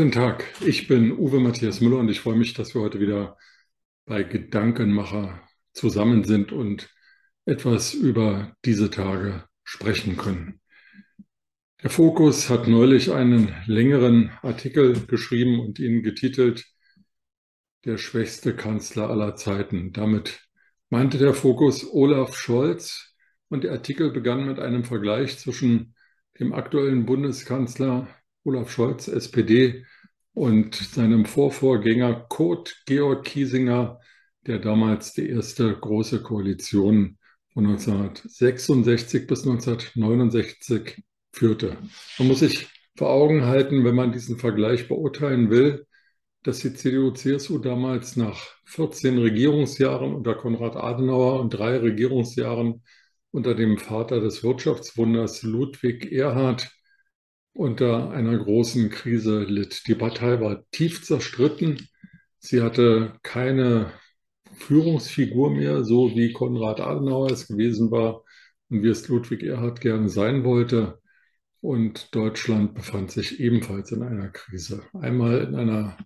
Guten Tag, ich bin Uwe Matthias Müller und ich freue mich, dass wir heute wieder bei Gedankenmacher zusammen sind und etwas über diese Tage sprechen können. Der Fokus hat neulich einen längeren Artikel geschrieben und ihn getitelt Der schwächste Kanzler aller Zeiten. Damit meinte der Fokus Olaf Scholz und der Artikel begann mit einem Vergleich zwischen dem aktuellen Bundeskanzler Olaf Scholz, SPD, und seinem Vorvorgänger Kurt Georg Kiesinger, der damals die erste große Koalition von 1966 bis 1969 führte. Man muss sich vor Augen halten, wenn man diesen Vergleich beurteilen will, dass die CDU-CSU damals nach 14 Regierungsjahren unter Konrad Adenauer und drei Regierungsjahren unter dem Vater des Wirtschaftswunders Ludwig Erhard unter einer großen Krise litt. Die Partei war tief zerstritten. Sie hatte keine Führungsfigur mehr, so wie Konrad Adenauer es gewesen war und wie es Ludwig Erhard gerne sein wollte. Und Deutschland befand sich ebenfalls in einer Krise. Einmal in einer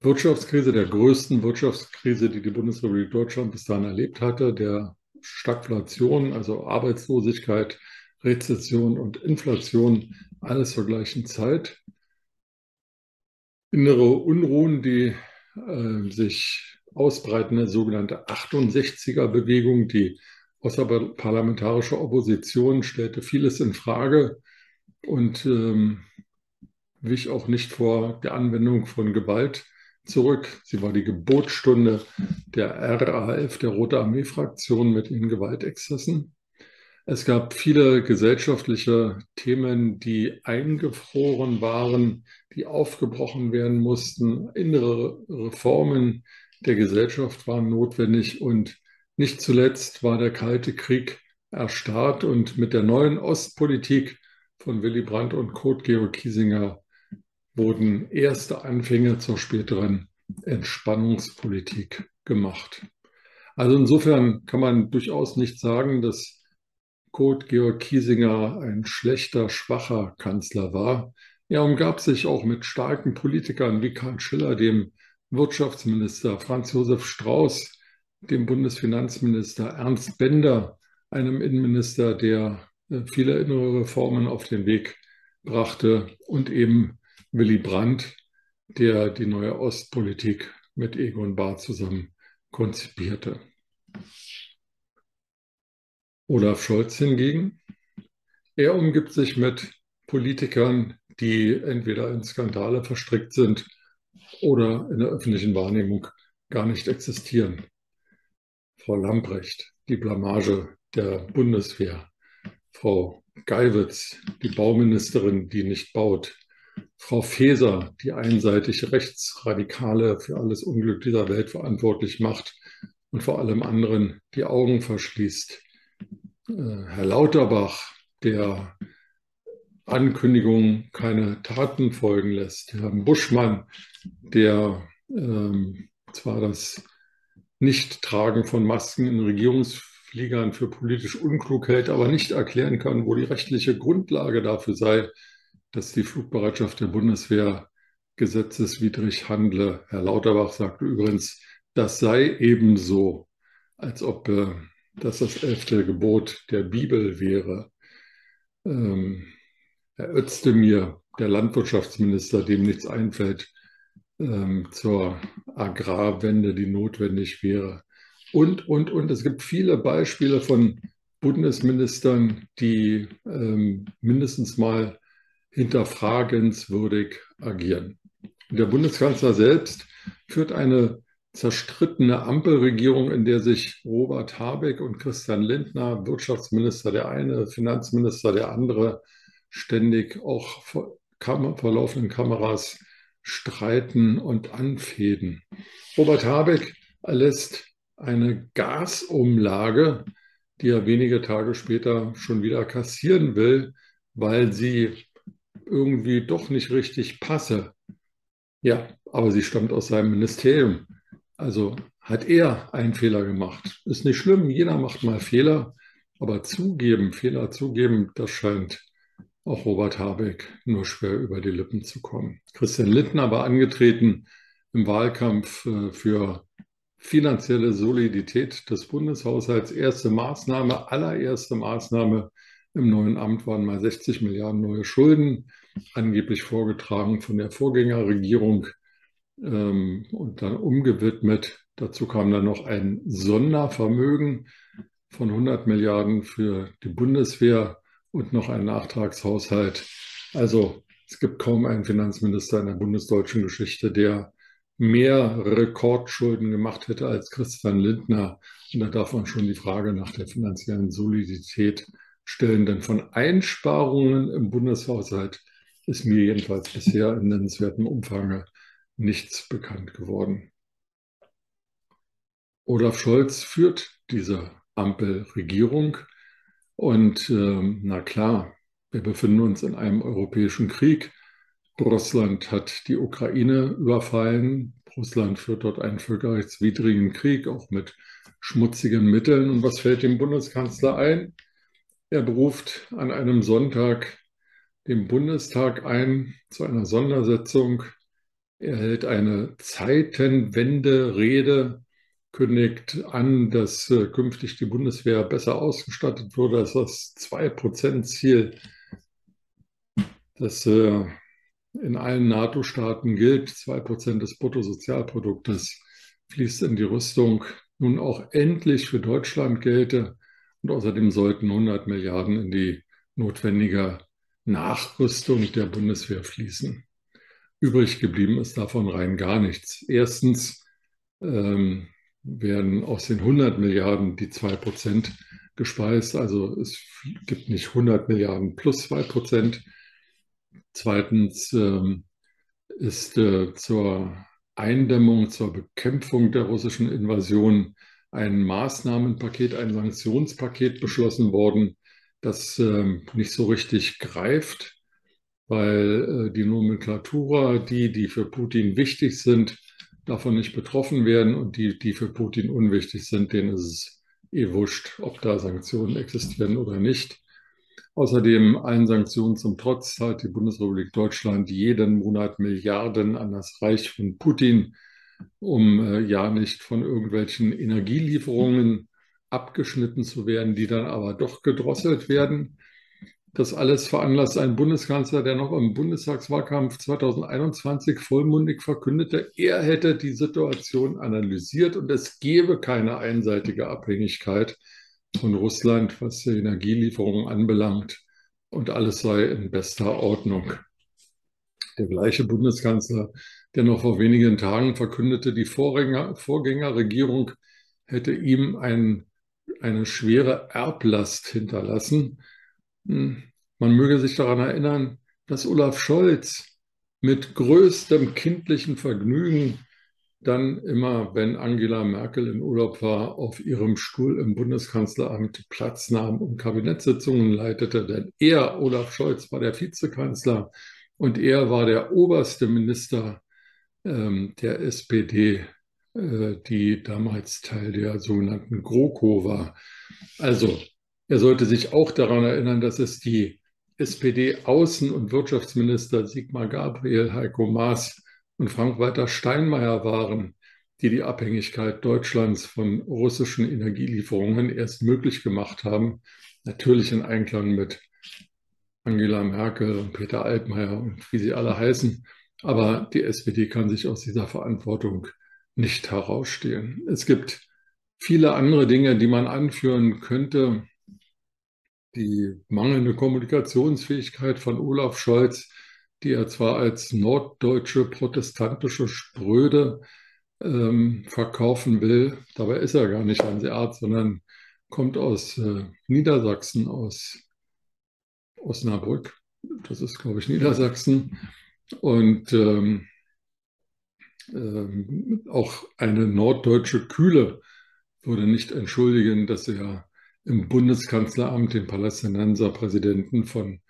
Wirtschaftskrise, der größten Wirtschaftskrise, die die Bundesrepublik Deutschland bis dahin erlebt hatte, der Stagflation, also Arbeitslosigkeit, Rezession und Inflation, alles zur gleichen Zeit. Innere Unruhen, die äh, sich ausbreiten, eine sogenannte 68er-Bewegung, die außerparlamentarische Opposition stellte vieles in Frage und ähm, wich auch nicht vor der Anwendung von Gewalt zurück. Sie war die Geburtsstunde der RAF, der Rote Armee-Fraktion mit ihren Gewaltexzessen. Es gab viele gesellschaftliche Themen, die eingefroren waren, die aufgebrochen werden mussten. Innere Reformen der Gesellschaft waren notwendig und nicht zuletzt war der Kalte Krieg erstarrt und mit der neuen Ostpolitik von Willy Brandt und Kurt Georg Kiesinger wurden erste Anfänge zur späteren Entspannungspolitik gemacht. Also insofern kann man durchaus nicht sagen, dass Kurt Georg Kiesinger ein schlechter, schwacher Kanzler war. Er umgab sich auch mit starken Politikern wie Karl Schiller, dem Wirtschaftsminister, Franz Josef Strauß, dem Bundesfinanzminister, Ernst Bender, einem Innenminister, der äh, viele innere Reformen auf den Weg brachte und eben Willy Brandt, der die neue Ostpolitik mit Egon Bahr zusammen konzipierte. Olaf Scholz hingegen, er umgibt sich mit Politikern, die entweder in Skandale verstrickt sind oder in der öffentlichen Wahrnehmung gar nicht existieren. Frau Lamprecht, die Blamage der Bundeswehr. Frau Geiwitz, die Bauministerin, die nicht baut. Frau Faeser, die einseitig Rechtsradikale für alles Unglück dieser Welt verantwortlich macht und vor allem anderen die Augen verschließt. Äh, Herr Lauterbach, der Ankündigungen keine Taten folgen lässt. Herr Buschmann, der ähm, zwar das Nichttragen von Masken in Regierungsfliegern für politisch unklug hält, aber nicht erklären kann, wo die rechtliche Grundlage dafür sei, dass die Flugbereitschaft der Bundeswehr gesetzeswidrig handle. Herr Lauterbach sagte übrigens, das sei ebenso, als ob äh, dass das elfte Gebot der Bibel wäre. Ähm, Herr Özdemir, der Landwirtschaftsminister, dem nichts einfällt ähm, zur Agrarwende, die notwendig wäre. Und, und, und. Es gibt viele Beispiele von Bundesministern, die ähm, mindestens mal hinterfragenswürdig agieren. Der Bundeskanzler selbst führt eine zerstrittene Ampelregierung, in der sich Robert Habeck und Christian Lindner, Wirtschaftsminister der eine, Finanzminister der andere, ständig auch vor, Kam vor laufenden Kameras streiten und anfäden. Robert Habeck erlässt eine Gasumlage, die er wenige Tage später schon wieder kassieren will, weil sie irgendwie doch nicht richtig passe. Ja, aber sie stammt aus seinem Ministerium. Also hat er einen Fehler gemacht. Ist nicht schlimm, jeder macht mal Fehler, aber zugeben, Fehler zugeben, das scheint auch Robert Habeck nur schwer über die Lippen zu kommen. Christian Lindner war angetreten im Wahlkampf äh, für finanzielle Solidität des Bundeshaushalts. Erste Maßnahme, allererste Maßnahme im neuen Amt waren mal 60 Milliarden neue Schulden, angeblich vorgetragen von der Vorgängerregierung ähm, und dann umgewidmet. Dazu kam dann noch ein Sondervermögen von 100 Milliarden für die Bundeswehr und noch ein Nachtragshaushalt. Also es gibt kaum einen Finanzminister in der bundesdeutschen Geschichte, der mehr Rekordschulden gemacht hätte als Christian Lindner. Und da darf man schon die Frage nach der finanziellen Solidität stellen. Denn von Einsparungen im Bundeshaushalt ist mir jedenfalls bisher in nennenswertem Umfang nichts bekannt geworden. Olaf Scholz führt diese Ampelregierung. Und äh, na klar, wir befinden uns in einem europäischen Krieg. Russland hat die Ukraine überfallen. Russland führt dort einen völkerrechtswidrigen Krieg, auch mit schmutzigen Mitteln. Und was fällt dem Bundeskanzler ein? Er beruft an einem Sonntag den Bundestag ein zu einer Sondersetzung. Er hält eine Zeitenwende-Rede, kündigt an, dass äh, künftig die Bundeswehr besser ausgestattet würde als das 2-Prozent-Ziel, das äh, in allen NATO-Staaten gilt. Zwei Prozent des Bruttosozialproduktes fließt in die Rüstung, nun auch endlich für Deutschland gelte. Und außerdem sollten 100 Milliarden in die notwendige Nachrüstung der Bundeswehr fließen. Übrig geblieben ist davon rein gar nichts. Erstens ähm, werden aus den 100 Milliarden die 2 Prozent gespeist. Also es gibt nicht 100 Milliarden plus 2 Prozent, Zweitens ähm, ist äh, zur Eindämmung, zur Bekämpfung der russischen Invasion ein Maßnahmenpaket, ein Sanktionspaket beschlossen worden, das ähm, nicht so richtig greift, weil äh, die Nomenklatura, die, die für Putin wichtig sind, davon nicht betroffen werden und die, die für Putin unwichtig sind, denen ist es eh wurscht, ob da Sanktionen existieren oder nicht. Außerdem allen Sanktionen zum Trotz zahlt die Bundesrepublik Deutschland jeden Monat Milliarden an das Reich von Putin, um äh, ja nicht von irgendwelchen Energielieferungen abgeschnitten zu werden, die dann aber doch gedrosselt werden. Das alles veranlasst ein Bundeskanzler, der noch im Bundestagswahlkampf 2021 vollmundig verkündete, er hätte die Situation analysiert und es gebe keine einseitige Abhängigkeit von Russland, was die Energielieferungen anbelangt. Und alles sei in bester Ordnung. Der gleiche Bundeskanzler, der noch vor wenigen Tagen verkündete, die Vorgänger, Vorgängerregierung hätte ihm ein, eine schwere Erblast hinterlassen. Man möge sich daran erinnern, dass Olaf Scholz mit größtem kindlichen Vergnügen dann immer, wenn Angela Merkel in Urlaub war, auf ihrem Stuhl im Bundeskanzleramt Platz nahm und Kabinettssitzungen leitete. Denn er, Olaf Scholz, war der Vizekanzler und er war der oberste Minister ähm, der SPD, äh, die damals Teil der sogenannten GroKo war. Also, er sollte sich auch daran erinnern, dass es die SPD-Außen- und Wirtschaftsminister Sigmar Gabriel, Heiko Maas und Frank-Walter Steinmeier waren, die die Abhängigkeit Deutschlands von russischen Energielieferungen erst möglich gemacht haben. Natürlich in Einklang mit Angela Merkel und Peter Altmaier und wie sie alle heißen. Aber die SPD kann sich aus dieser Verantwortung nicht herausstehen. Es gibt viele andere Dinge, die man anführen könnte. Die mangelnde Kommunikationsfähigkeit von Olaf Scholz, die er zwar als norddeutsche protestantische Spröde ähm, verkaufen will. Dabei ist er gar nicht Hanseat, sondern kommt aus äh, Niedersachsen, aus Osnabrück. Das ist, glaube ich, Niedersachsen. Und ähm, ähm, auch eine norddeutsche Kühle würde nicht entschuldigen, dass er im Bundeskanzleramt den Palästinenserpräsidenten von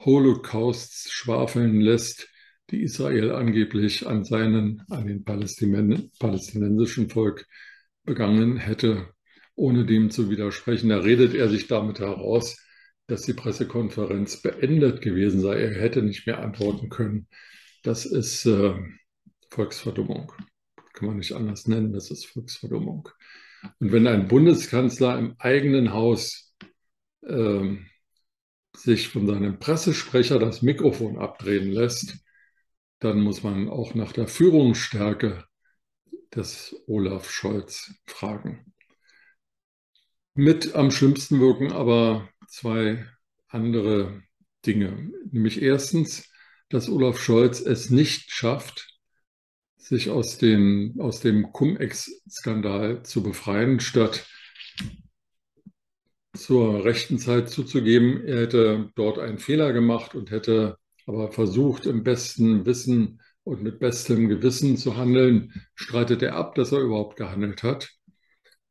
Holocausts schwafeln lässt, die Israel angeblich an seinen, an den palästinensischen Volk begangen hätte, ohne dem zu widersprechen. Da redet er sich damit heraus, dass die Pressekonferenz beendet gewesen sei. Er hätte nicht mehr antworten können. Das ist äh, Volksverdummung. Kann man nicht anders nennen, das ist Volksverdummung. Und wenn ein Bundeskanzler im eigenen Haus äh, sich von seinem Pressesprecher das Mikrofon abdrehen lässt, dann muss man auch nach der Führungsstärke des Olaf Scholz fragen. Mit am schlimmsten wirken aber zwei andere Dinge. Nämlich erstens, dass Olaf Scholz es nicht schafft, sich aus, den, aus dem Cum-Ex-Skandal zu befreien, statt zur rechten Zeit zuzugeben, er hätte dort einen Fehler gemacht und hätte aber versucht, im besten Wissen und mit bestem Gewissen zu handeln, streitet er ab, dass er überhaupt gehandelt hat,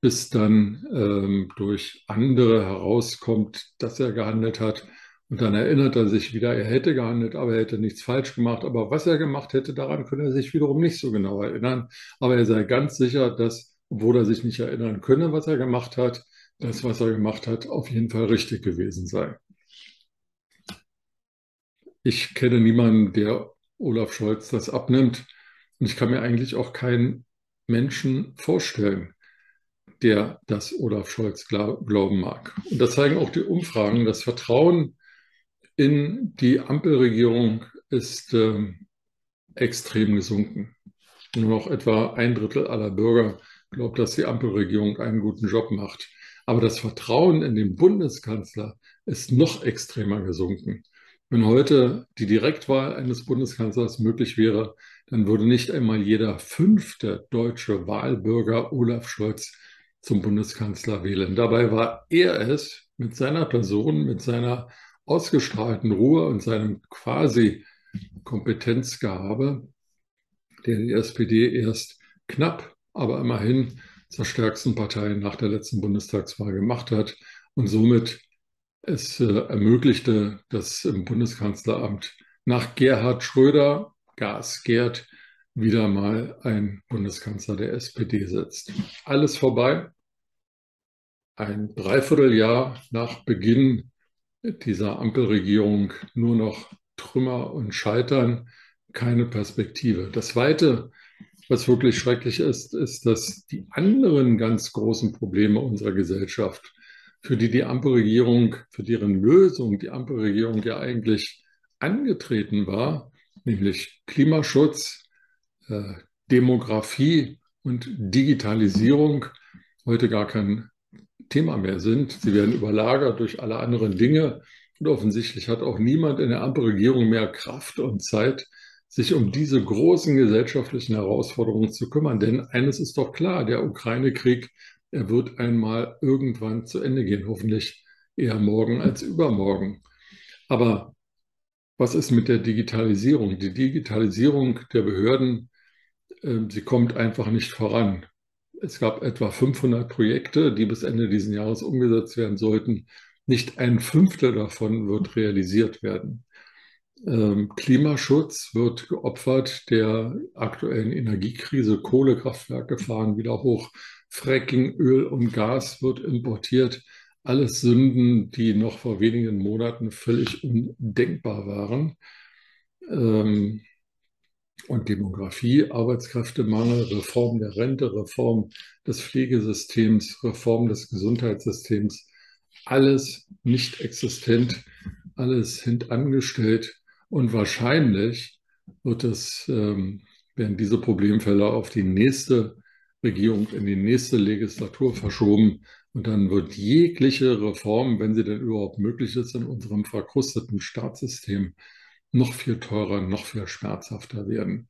bis dann ähm, durch andere herauskommt, dass er gehandelt hat. Und dann erinnert er sich wieder, er hätte gehandelt, aber er hätte nichts falsch gemacht. Aber was er gemacht hätte, daran könne er sich wiederum nicht so genau erinnern. Aber er sei ganz sicher, dass, obwohl er sich nicht erinnern könne, was er gemacht hat, das, was er gemacht hat, auf jeden Fall richtig gewesen sei. Ich kenne niemanden, der Olaf Scholz das abnimmt. Und ich kann mir eigentlich auch keinen Menschen vorstellen, der das Olaf Scholz glauben mag. Und das zeigen auch die Umfragen. Das Vertrauen in die Ampelregierung ist äh, extrem gesunken. Nur noch etwa ein Drittel aller Bürger glaubt, dass die Ampelregierung einen guten Job macht. Aber das Vertrauen in den Bundeskanzler ist noch extremer gesunken. Wenn heute die Direktwahl eines Bundeskanzlers möglich wäre, dann würde nicht einmal jeder fünfte deutsche Wahlbürger Olaf Scholz zum Bundeskanzler wählen. Dabei war er es mit seiner Person, mit seiner ausgestrahlten Ruhe und seinem quasi Kompetenzgehabe, der die SPD erst knapp, aber immerhin zur stärksten Partei nach der letzten Bundestagswahl gemacht hat und somit es äh, ermöglichte, dass im Bundeskanzleramt nach Gerhard Schröder, Gas Gerd, wieder mal ein Bundeskanzler der SPD sitzt. Alles vorbei. Ein Dreivierteljahr nach Beginn dieser Ampelregierung nur noch Trümmer und Scheitern, keine Perspektive. Das Zweite, was wirklich schrecklich ist, ist, dass die anderen ganz großen Probleme unserer Gesellschaft, für die die Ampelregierung, für deren Lösung die Ampelregierung ja eigentlich angetreten war, nämlich Klimaschutz, äh, Demografie und Digitalisierung, heute gar kein Thema mehr sind. Sie werden überlagert durch alle anderen Dinge. Und offensichtlich hat auch niemand in der Ampelregierung mehr Kraft und Zeit, sich um diese großen gesellschaftlichen Herausforderungen zu kümmern. Denn eines ist doch klar, der Ukraine-Krieg, er wird einmal irgendwann zu Ende gehen, hoffentlich eher morgen als übermorgen. Aber was ist mit der Digitalisierung? Die Digitalisierung der Behörden, äh, sie kommt einfach nicht voran. Es gab etwa 500 Projekte, die bis Ende dieses Jahres umgesetzt werden sollten. Nicht ein Fünftel davon wird realisiert werden. Ähm, Klimaschutz wird geopfert der aktuellen Energiekrise. Kohlekraftwerke fahren wieder hoch. Fracking, Öl und Gas wird importiert. Alles Sünden, die noch vor wenigen Monaten völlig undenkbar waren. Und Demografie, Arbeitskräftemangel, Reform der Rente, Reform des Pflegesystems, Reform des Gesundheitssystems, alles nicht existent, alles hintangestellt. Und wahrscheinlich wird es, ähm, werden diese Problemfälle auf die nächste Regierung, in die nächste Legislatur verschoben. Und dann wird jegliche Reform, wenn sie denn überhaupt möglich ist, in unserem verkrusteten Staatssystem noch viel teurer, noch viel schmerzhafter werden.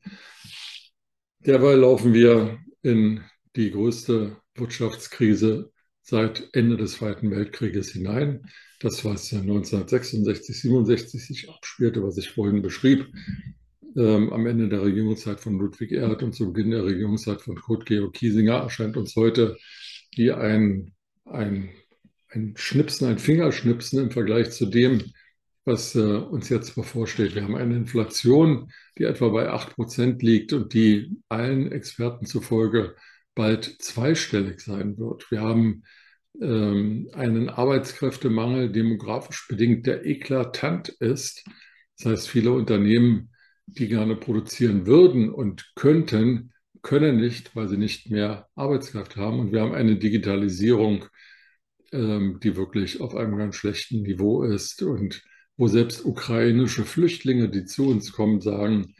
Derweil laufen wir in die größte Wirtschaftskrise seit Ende des Zweiten Weltkrieges hinein. Das, was 1966, 67 sich abspielte, was ich vorhin beschrieb, ähm, am Ende der Regierungszeit von Ludwig Erhard und zu Beginn der Regierungszeit von Kurt Georg Kiesinger erscheint uns heute wie ein, ein, ein Schnipsen, ein Fingerschnipsen im Vergleich zu dem, was äh, uns jetzt bevorsteht. Wir haben eine Inflation, die etwa bei 8 Prozent liegt und die allen Experten zufolge bald zweistellig sein wird. Wir haben ähm, einen Arbeitskräftemangel demografisch bedingt, der eklatant ist. Das heißt, viele Unternehmen, die gerne produzieren würden und könnten, können nicht, weil sie nicht mehr Arbeitskraft haben. Und wir haben eine Digitalisierung, ähm, die wirklich auf einem ganz schlechten Niveau ist und wo selbst ukrainische Flüchtlinge, die zu uns kommen, sagen,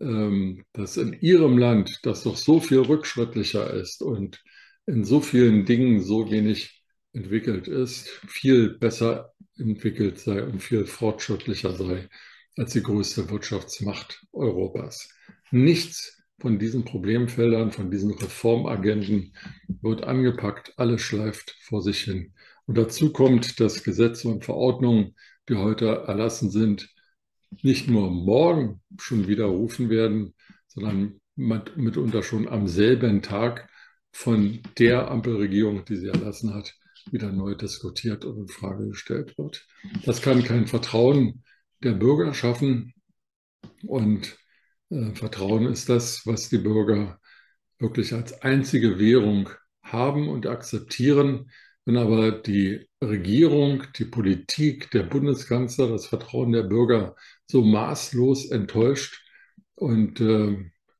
ähm, dass in ihrem Land das doch so viel rückschrittlicher ist und in so vielen Dingen so wenig entwickelt ist, viel besser entwickelt sei und viel fortschrittlicher sei als die größte Wirtschaftsmacht Europas. Nichts von diesen Problemfeldern, von diesen Reformagenten wird angepackt, alles schleift vor sich hin. Und dazu kommt, dass Gesetze und Verordnungen, die heute erlassen sind, nicht nur morgen schon widerrufen werden, sondern mitunter schon am selben Tag von der Ampelregierung, die sie erlassen hat, wieder neu diskutiert und in Frage gestellt wird. Das kann kein Vertrauen der Bürger schaffen und äh, Vertrauen ist das, was die Bürger wirklich als einzige Währung haben und akzeptieren. Wenn aber die Regierung, die Politik, der Bundeskanzler das Vertrauen der Bürger so maßlos enttäuscht und äh,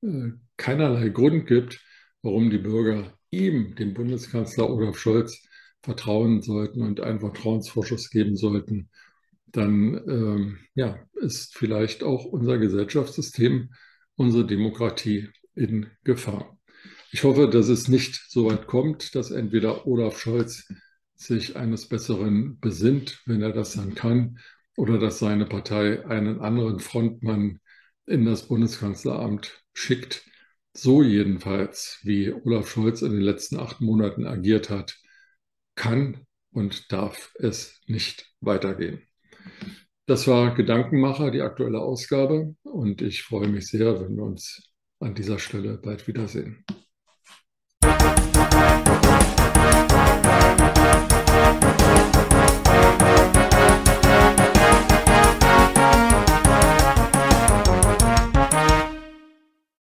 äh keinerlei Grund gibt, warum die Bürger ihm, dem Bundeskanzler Olaf Scholz, vertrauen sollten und einen Vertrauensvorschuss geben sollten, dann ähm, ja, ist vielleicht auch unser Gesellschaftssystem, unsere Demokratie in Gefahr. Ich hoffe, dass es nicht so weit kommt, dass entweder Olaf Scholz sich eines Besseren besinnt, wenn er das dann kann, oder dass seine Partei einen anderen Frontmann in das Bundeskanzleramt schickt. So jedenfalls, wie Olaf Scholz in den letzten acht Monaten agiert hat, kann und darf es nicht weitergehen. Das war Gedankenmacher, die aktuelle Ausgabe. Und ich freue mich sehr, wenn wir uns an dieser Stelle bald wiedersehen.